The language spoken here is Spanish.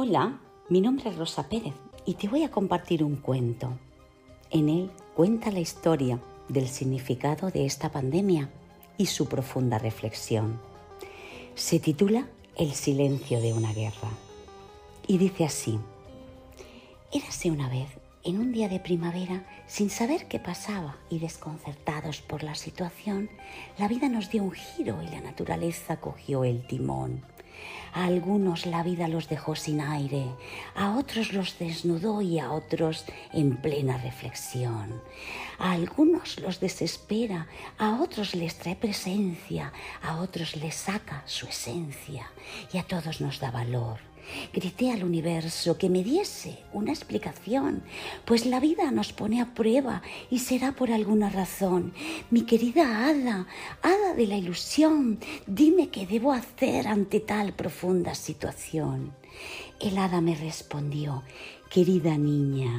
Hola, mi nombre es Rosa Pérez y te voy a compartir un cuento. En él cuenta la historia del significado de esta pandemia y su profunda reflexión. Se titula El silencio de una guerra y dice así, Érase una vez, en un día de primavera, sin saber qué pasaba y desconcertados por la situación, la vida nos dio un giro y la naturaleza cogió el timón. A algunos la vida los dejó sin aire, a otros los desnudó y a otros en plena reflexión. A algunos los desespera, a otros les trae presencia, a otros les saca su esencia y a todos nos da valor. Grité al universo que me diese una explicación, pues la vida nos pone a prueba y será por alguna razón. Mi querida hada, hada de la ilusión, dime qué debo hacer ante tal situación. El hada me respondió, querida niña.